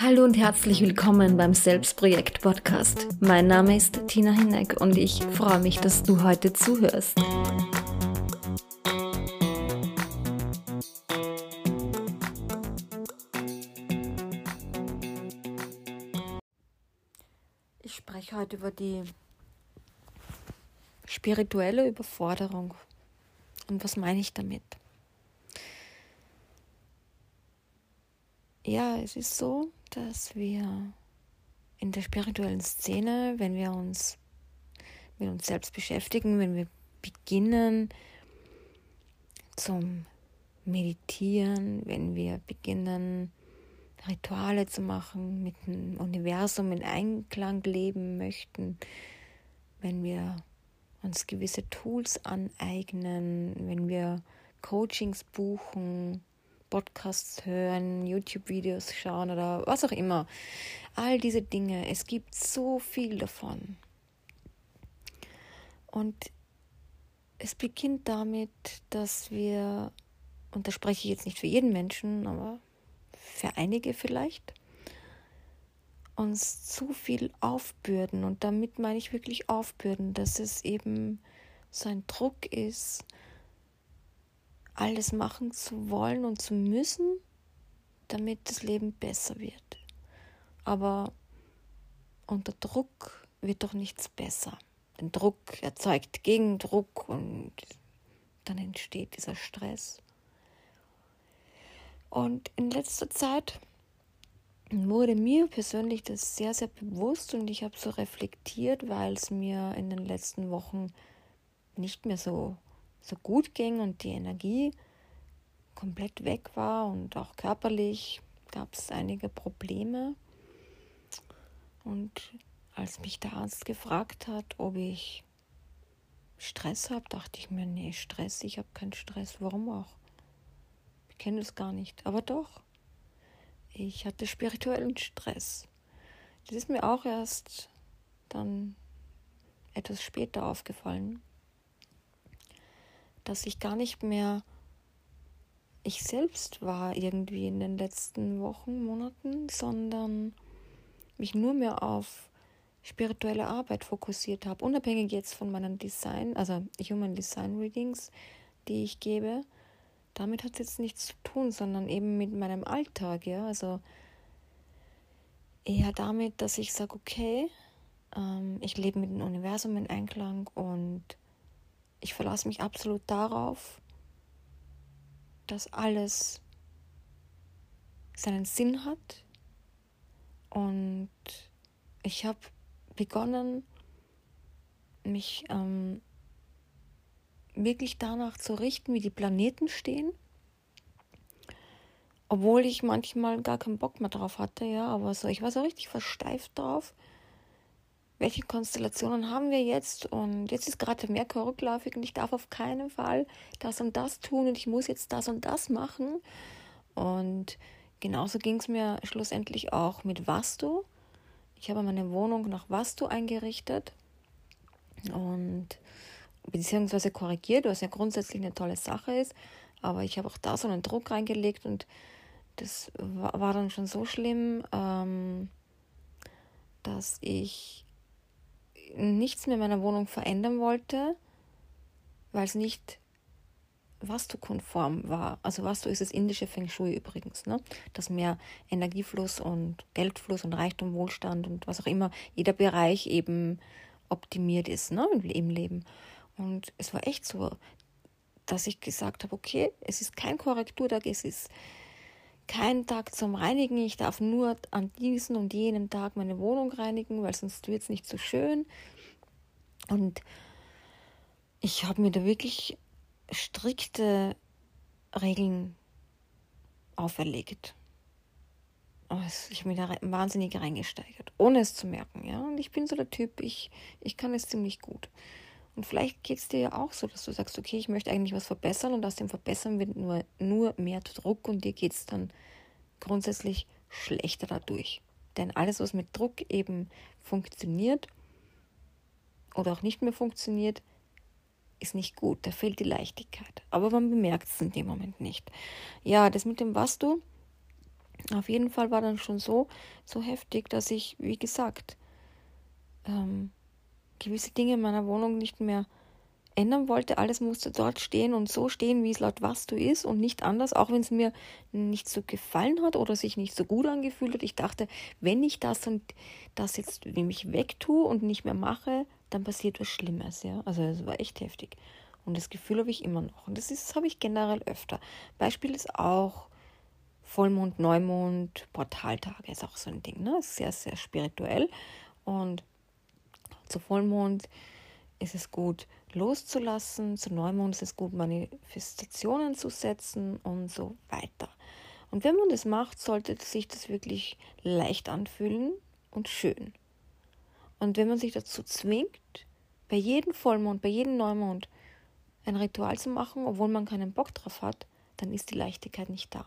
Hallo und herzlich willkommen beim Selbstprojekt Podcast. Mein Name ist Tina Hinneck und ich freue mich, dass du heute zuhörst. Ich spreche heute über die spirituelle Überforderung. Und was meine ich damit? Ja, es ist so, dass wir in der spirituellen Szene, wenn wir uns mit uns selbst beschäftigen, wenn wir beginnen zum Meditieren, wenn wir beginnen Rituale zu machen, mit dem Universum in Einklang leben möchten, wenn wir uns gewisse Tools aneignen, wenn wir Coachings buchen, Podcasts hören, YouTube-Videos schauen oder was auch immer. All diese Dinge. Es gibt so viel davon. Und es beginnt damit, dass wir, und da spreche ich jetzt nicht für jeden Menschen, aber für einige vielleicht, uns zu viel aufbürden. Und damit meine ich wirklich aufbürden, dass es eben so ein Druck ist, alles machen zu wollen und zu müssen, damit das Leben besser wird. Aber unter Druck wird doch nichts besser. Denn Druck erzeugt Gegendruck und dann entsteht dieser Stress. Und in letzter Zeit wurde mir persönlich das sehr, sehr bewusst und ich habe so reflektiert, weil es mir in den letzten Wochen nicht mehr so so gut ging und die Energie komplett weg war und auch körperlich gab es einige Probleme. Und als mich der Arzt gefragt hat, ob ich Stress habe, dachte ich mir, nee, Stress, ich habe keinen Stress, warum auch? Ich kenne es gar nicht, aber doch. Ich hatte spirituellen Stress. Das ist mir auch erst dann etwas später aufgefallen dass ich gar nicht mehr ich selbst war irgendwie in den letzten Wochen, Monaten, sondern mich nur mehr auf spirituelle Arbeit fokussiert habe, unabhängig jetzt von meinen Design, also Human Design Readings, die ich gebe. Damit hat es jetzt nichts zu tun, sondern eben mit meinem Alltag, ja, also eher damit, dass ich sage, okay, ähm, ich lebe mit dem Universum in Einklang und ich verlasse mich absolut darauf, dass alles seinen Sinn hat. Und ich habe begonnen, mich ähm, wirklich danach zu richten, wie die Planeten stehen. Obwohl ich manchmal gar keinen Bock mehr drauf hatte, ja, aber so, ich war so richtig versteift drauf welche Konstellationen haben wir jetzt und jetzt ist gerade der Merkur rückläufig und ich darf auf keinen Fall das und das tun und ich muss jetzt das und das machen. Und genauso ging es mir schlussendlich auch mit Vastu. Ich habe meine Wohnung nach Vastu eingerichtet und beziehungsweise korrigiert, was ja grundsätzlich eine tolle Sache ist. Aber ich habe auch da so einen Druck reingelegt und das war, dann schon so schlimm, ähm, dass ich nichts mehr in meiner Wohnung verändern wollte, weil es nicht Vastu-konform war. Also Vastu ist das indische Feng Shui übrigens, ne? dass mehr Energiefluss und Geldfluss und Reichtum, Wohlstand und was auch immer, jeder Bereich eben optimiert ist ne? im Leben. Und es war echt so, dass ich gesagt habe, okay, es ist kein Korrekturtag, es ist kein Tag zum Reinigen. Ich darf nur an diesem und jenem Tag meine Wohnung reinigen, weil sonst wird es nicht so schön. Und ich habe mir da wirklich strikte Regeln auferlegt. Ich habe mich da wahnsinnig reingesteigert, ohne es zu merken. Ja? Und ich bin so der Typ, ich, ich kann es ziemlich gut. Und vielleicht geht es dir ja auch so, dass du sagst, okay, ich möchte eigentlich was verbessern und aus dem Verbessern wird nur, nur mehr Druck und dir geht es dann grundsätzlich schlechter dadurch. Denn alles, was mit Druck eben funktioniert oder auch nicht mehr funktioniert, ist nicht gut. Da fehlt die Leichtigkeit. Aber man bemerkt es in dem Moment nicht. Ja, das mit dem Was du, auf jeden Fall war dann schon so, so heftig, dass ich, wie gesagt, ähm, gewisse Dinge in meiner Wohnung nicht mehr ändern wollte. Alles musste dort stehen und so stehen, wie es laut was du ist und nicht anders, auch wenn es mir nicht so gefallen hat oder sich nicht so gut angefühlt hat. Ich dachte, wenn ich das und das jetzt nämlich wegtue und nicht mehr mache, dann passiert was Schlimmes. Ja? Also es war echt heftig. Und das Gefühl habe ich immer noch. Und das, das habe ich generell öfter. Beispiel ist auch Vollmond, Neumond, Portaltage ist auch so ein Ding. Ne? Sehr, sehr spirituell. Und zu Vollmond ist es gut loszulassen, zu Neumond ist es gut Manifestationen zu setzen und so weiter. Und wenn man das macht, sollte sich das wirklich leicht anfühlen und schön. Und wenn man sich dazu zwingt, bei jedem Vollmond, bei jedem Neumond ein Ritual zu machen, obwohl man keinen Bock drauf hat, dann ist die Leichtigkeit nicht da.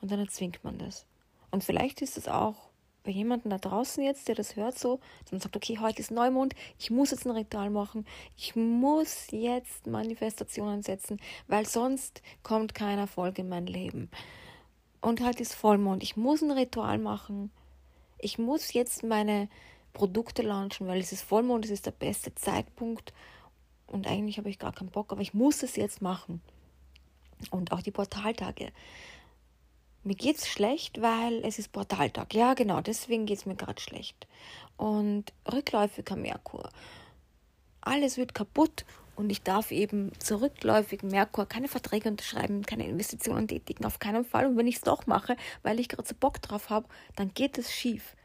Und dann erzwingt man das. Und vielleicht ist es auch bei jemandem da draußen jetzt, der das hört, so, man sagt, okay, heute ist Neumond, ich muss jetzt ein Ritual machen, ich muss jetzt Manifestationen setzen, weil sonst kommt kein Erfolg in mein Leben. Und halt ist Vollmond, ich muss ein Ritual machen, ich muss jetzt meine Produkte launchen, weil es ist Vollmond, es ist der beste Zeitpunkt und eigentlich habe ich gar keinen Bock, aber ich muss es jetzt machen. Und auch die Portaltage mir geht's schlecht, weil es ist Portaltag. Ja, genau, deswegen geht's mir gerade schlecht. Und rückläufiger Merkur. Alles wird kaputt und ich darf eben zur rückläufigen Merkur keine Verträge unterschreiben, keine Investitionen tätigen, auf keinen Fall. Und wenn ich es doch mache, weil ich gerade so Bock drauf habe, dann geht es schief.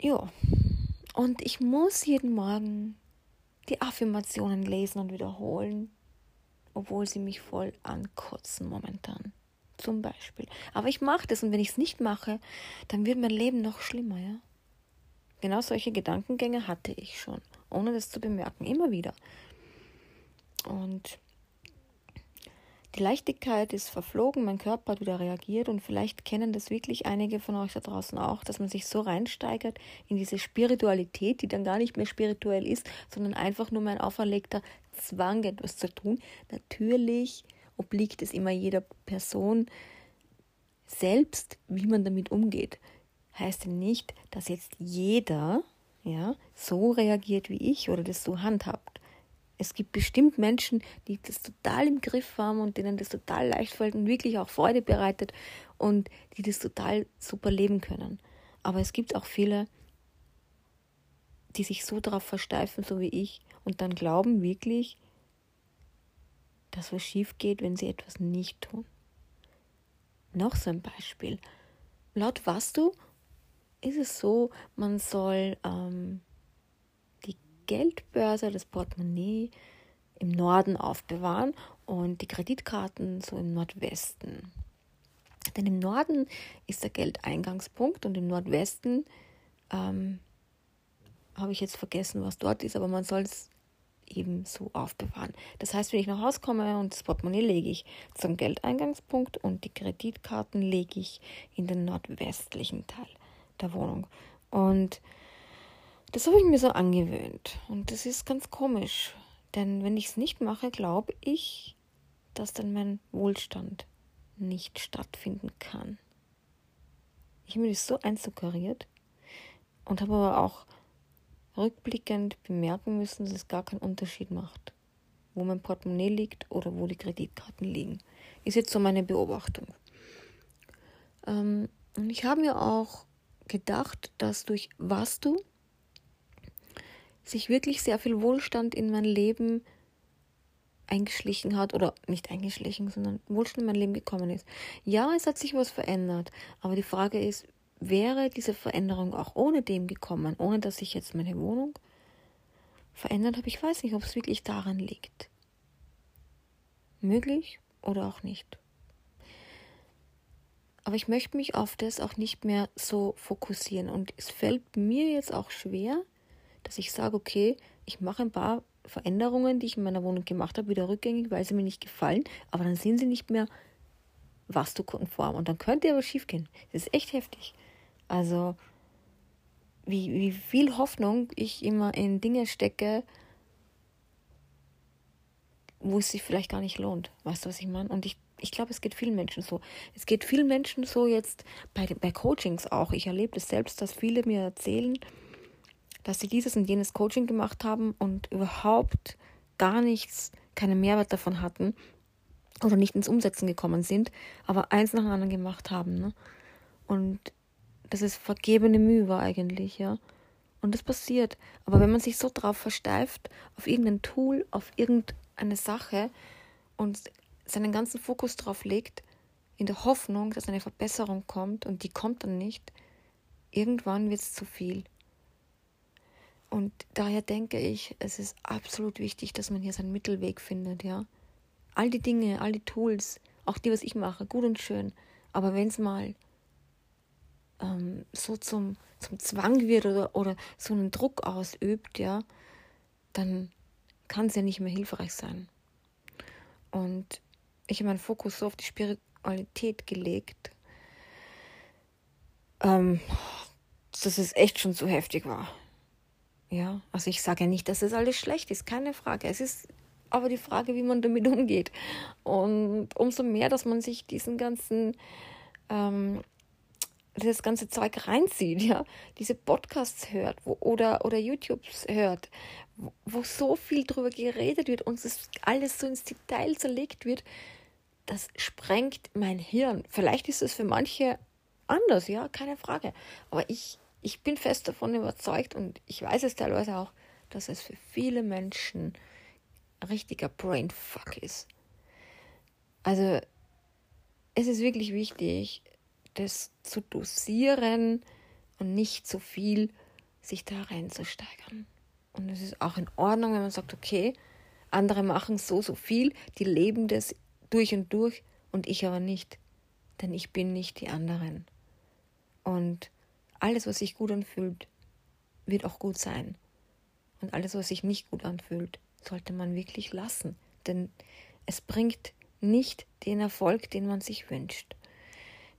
Ja. Und ich muss jeden Morgen die Affirmationen lesen und wiederholen, obwohl sie mich voll ankotzen momentan zum Beispiel. Aber ich mache das und wenn ich es nicht mache, dann wird mein Leben noch schlimmer, ja. Genau solche Gedankengänge hatte ich schon, ohne das zu bemerken, immer wieder. Und die Leichtigkeit ist verflogen, mein Körper hat wieder reagiert und vielleicht kennen das wirklich einige von euch da draußen auch, dass man sich so reinsteigert in diese Spiritualität, die dann gar nicht mehr spirituell ist, sondern einfach nur mein auferlegter Zwang, etwas zu tun. Natürlich obliegt es immer jeder Person selbst, wie man damit umgeht. Heißt ja nicht, dass jetzt jeder ja, so reagiert wie ich oder das so handhabt. Es gibt bestimmt Menschen, die das total im Griff haben und denen das total leicht fällt und wirklich auch Freude bereitet und die das total super leben können. Aber es gibt auch viele, die sich so darauf versteifen, so wie ich, und dann glauben wirklich, dass was schief geht, wenn sie etwas nicht tun. Noch so ein Beispiel. Laut was du ist es so, man soll ähm, die Geldbörse, das Portemonnaie im Norden aufbewahren und die Kreditkarten so im Nordwesten. Denn im Norden ist der Geldeingangspunkt und im Nordwesten ähm, habe ich jetzt vergessen, was dort ist, aber man soll es eben so aufbewahren. Das heißt, wenn ich nach Hause komme und das Portemonnaie lege ich zum Geldeingangspunkt und die Kreditkarten lege ich in den nordwestlichen Teil der Wohnung. Und das habe ich mir so angewöhnt. Und das ist ganz komisch. Denn wenn ich es nicht mache, glaube ich, dass dann mein Wohlstand nicht stattfinden kann. Ich habe mir das so einsuggeriert und habe aber auch rückblickend bemerken müssen, dass es gar keinen Unterschied macht, wo mein Portemonnaie liegt oder wo die Kreditkarten liegen. Ist jetzt so meine Beobachtung. Ähm, und ich habe mir auch gedacht, dass durch was du sich wirklich sehr viel Wohlstand in mein Leben eingeschlichen hat oder nicht eingeschlichen, sondern Wohlstand in mein Leben gekommen ist. Ja, es hat sich was verändert, aber die Frage ist, wäre diese Veränderung auch ohne dem gekommen, ohne dass ich jetzt meine Wohnung verändert habe. Ich weiß nicht, ob es wirklich daran liegt. Möglich oder auch nicht. Aber ich möchte mich auf das auch nicht mehr so fokussieren. Und es fällt mir jetzt auch schwer, dass ich sage, okay, ich mache ein paar Veränderungen, die ich in meiner Wohnung gemacht habe, wieder rückgängig, weil sie mir nicht gefallen, aber dann sind sie nicht mehr was du konform. Und dann könnte aber schief gehen. Das ist echt heftig. Also, wie, wie viel Hoffnung ich immer in Dinge stecke, wo es sich vielleicht gar nicht lohnt. Weißt du, was ich meine? Und ich, ich glaube, es geht vielen Menschen so. Es geht vielen Menschen so jetzt bei, bei Coachings auch. Ich erlebe es das selbst, dass viele mir erzählen, dass sie dieses und jenes Coaching gemacht haben und überhaupt gar nichts, keinen Mehrwert davon hatten oder nicht ins Umsetzen gekommen sind, aber eins nach dem anderen gemacht haben. Ne? Und dass es vergebene Mühe war eigentlich, ja. Und das passiert. Aber wenn man sich so drauf versteift, auf irgendein Tool, auf irgendeine Sache und seinen ganzen Fokus drauf legt, in der Hoffnung, dass eine Verbesserung kommt und die kommt dann nicht, irgendwann wird es zu viel. Und daher denke ich, es ist absolut wichtig, dass man hier seinen Mittelweg findet, ja. All die Dinge, all die Tools, auch die, was ich mache, gut und schön. Aber wenn es mal ähm, so zum, zum Zwang wird oder, oder so einen Druck ausübt, ja, dann kann es ja nicht mehr hilfreich sein. Und ich habe meinen Fokus so auf die Spiritualität gelegt, ähm, dass es echt schon so heftig war. Ja, also ich sage ja nicht, dass es alles schlecht ist, keine Frage. Es ist aber die Frage, wie man damit umgeht. Und umso mehr, dass man sich diesen ganzen ähm, das ganze Zeug reinzieht, ja, diese Podcasts hört wo, oder, oder YouTubes hört, wo, wo so viel drüber geredet wird und es alles so ins Detail zerlegt wird, das sprengt mein Hirn. Vielleicht ist es für manche anders, ja, keine Frage. Aber ich, ich bin fest davon überzeugt und ich weiß es teilweise auch, dass es für viele Menschen ein richtiger Brainfuck ist. Also es ist wirklich wichtig, das zu dosieren und nicht zu viel sich da reinzusteigern. Und es ist auch in Ordnung, wenn man sagt, okay, andere machen so, so viel, die leben das durch und durch und ich aber nicht. Denn ich bin nicht die anderen. Und alles, was sich gut anfühlt, wird auch gut sein. Und alles, was sich nicht gut anfühlt, sollte man wirklich lassen. Denn es bringt nicht den Erfolg, den man sich wünscht.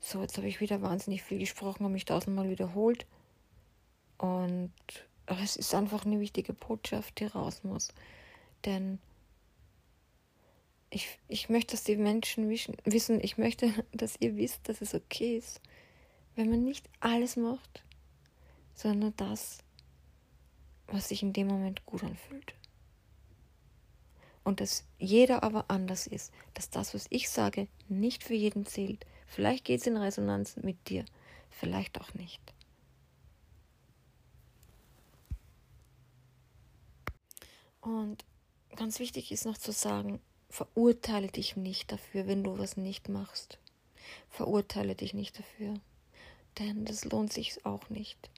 So, jetzt habe ich wieder wahnsinnig viel gesprochen, habe mich tausendmal wiederholt. Und es ist einfach eine wichtige Botschaft, die raus muss. Denn ich, ich möchte, dass die Menschen wissen, ich möchte, dass ihr wisst, dass es okay ist, wenn man nicht alles macht, sondern das, was sich in dem Moment gut anfühlt. Und dass jeder aber anders ist, dass das, was ich sage, nicht für jeden zählt, Vielleicht geht es in Resonanz mit dir, vielleicht auch nicht. Und ganz wichtig ist noch zu sagen, verurteile dich nicht dafür, wenn du was nicht machst. Verurteile dich nicht dafür, denn das lohnt sich auch nicht.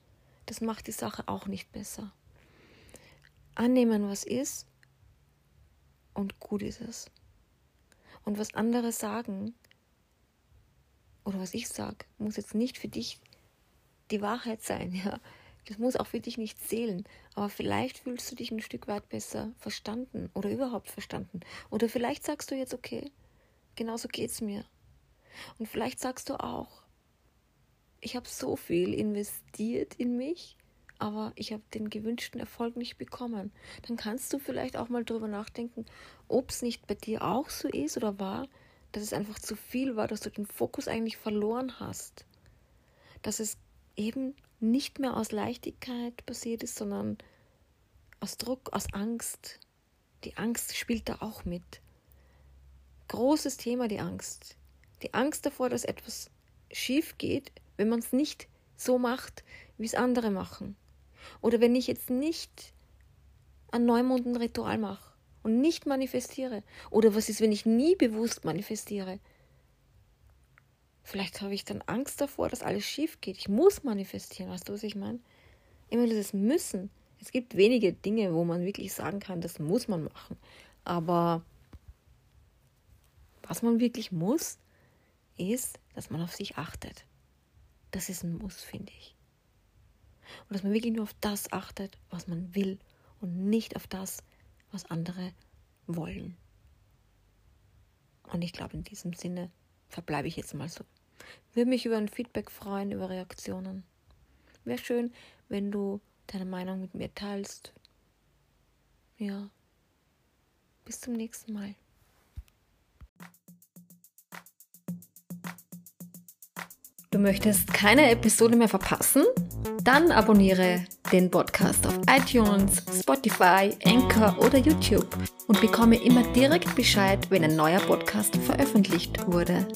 Das macht die Sache auch nicht besser. Annehmen, was ist, und gut ist es. Und was andere sagen, oder was ich sage, muss jetzt nicht für dich die Wahrheit sein, ja. Das muss auch für dich nicht zählen. Aber vielleicht fühlst du dich ein Stück weit besser verstanden oder überhaupt verstanden. Oder vielleicht sagst du jetzt, okay, genauso geht's mir. Und vielleicht sagst du auch, ich habe so viel investiert in mich, aber ich habe den gewünschten Erfolg nicht bekommen. Dann kannst du vielleicht auch mal drüber nachdenken, ob es nicht bei dir auch so ist oder war, dass es einfach zu viel war, dass du den Fokus eigentlich verloren hast. Dass es eben nicht mehr aus Leichtigkeit passiert ist, sondern aus Druck, aus Angst. Die Angst spielt da auch mit. Großes Thema die Angst. Die Angst davor, dass etwas schief geht, wenn man es nicht so macht, wie es andere machen. Oder wenn ich jetzt nicht an Neumond ein Ritual mache und nicht manifestiere? Oder was ist, wenn ich nie bewusst manifestiere? Vielleicht habe ich dann Angst davor, dass alles schief geht. Ich muss manifestieren, weißt du, was ich meine? Immer dieses Müssen. Es gibt wenige Dinge, wo man wirklich sagen kann, das muss man machen. Aber was man wirklich muss, ist, dass man auf sich achtet. Das ist ein Muss, finde ich. Und dass man wirklich nur auf das achtet, was man will und nicht auf das, was andere wollen. Und ich glaube, in diesem Sinne verbleibe ich jetzt mal so. Würde mich über ein Feedback freuen, über Reaktionen. Wäre schön, wenn du deine Meinung mit mir teilst. Ja. Bis zum nächsten Mal. Du möchtest keine Episode mehr verpassen? Dann abonniere den Podcast auf iTunes, Spotify, Anchor oder YouTube und bekomme immer direkt Bescheid, wenn ein neuer Podcast veröffentlicht wurde.